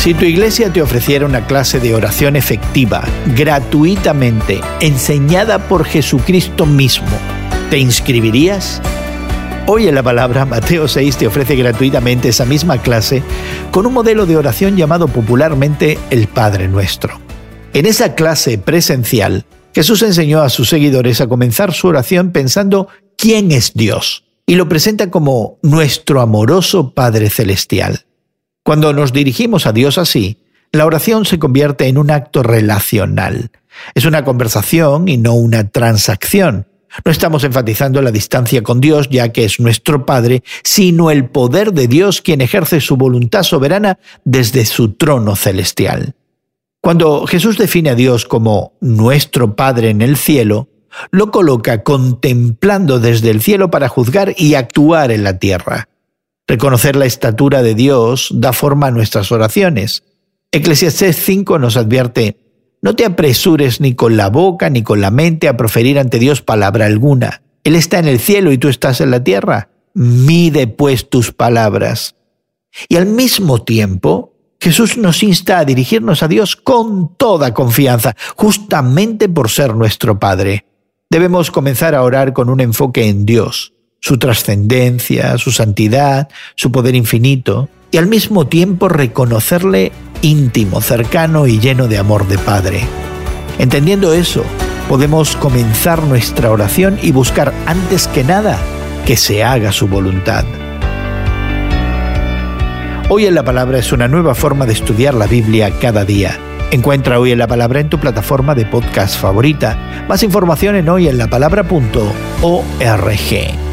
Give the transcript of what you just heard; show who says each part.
Speaker 1: Si tu iglesia te ofreciera una clase de oración efectiva, gratuitamente, enseñada por Jesucristo mismo, ¿te inscribirías? Hoy en la palabra Mateo 6 te ofrece gratuitamente esa misma clase con un modelo de oración llamado popularmente el Padre Nuestro. En esa clase presencial, Jesús enseñó a sus seguidores a comenzar su oración pensando quién es Dios y lo presenta como nuestro amoroso Padre Celestial. Cuando nos dirigimos a Dios así, la oración se convierte en un acto relacional. Es una conversación y no una transacción. No estamos enfatizando la distancia con Dios, ya que es nuestro Padre, sino el poder de Dios quien ejerce su voluntad soberana desde su trono celestial. Cuando Jesús define a Dios como nuestro Padre en el cielo, lo coloca contemplando desde el cielo para juzgar y actuar en la tierra. Reconocer la estatura de Dios da forma a nuestras oraciones. Eclesiastés 5 nos advierte, no te apresures ni con la boca ni con la mente a proferir ante Dios palabra alguna. Él está en el cielo y tú estás en la tierra. Mide pues tus palabras. Y al mismo tiempo, Jesús nos insta a dirigirnos a Dios con toda confianza, justamente por ser nuestro Padre. Debemos comenzar a orar con un enfoque en Dios su trascendencia, su santidad, su poder infinito, y al mismo tiempo reconocerle íntimo, cercano y lleno de amor de Padre. Entendiendo eso, podemos comenzar nuestra oración y buscar antes que nada que se haga su voluntad. Hoy en la Palabra es una nueva forma de estudiar la Biblia cada día. Encuentra Hoy en la Palabra en tu plataforma de podcast favorita. Más información en hoyenlapalabra.org.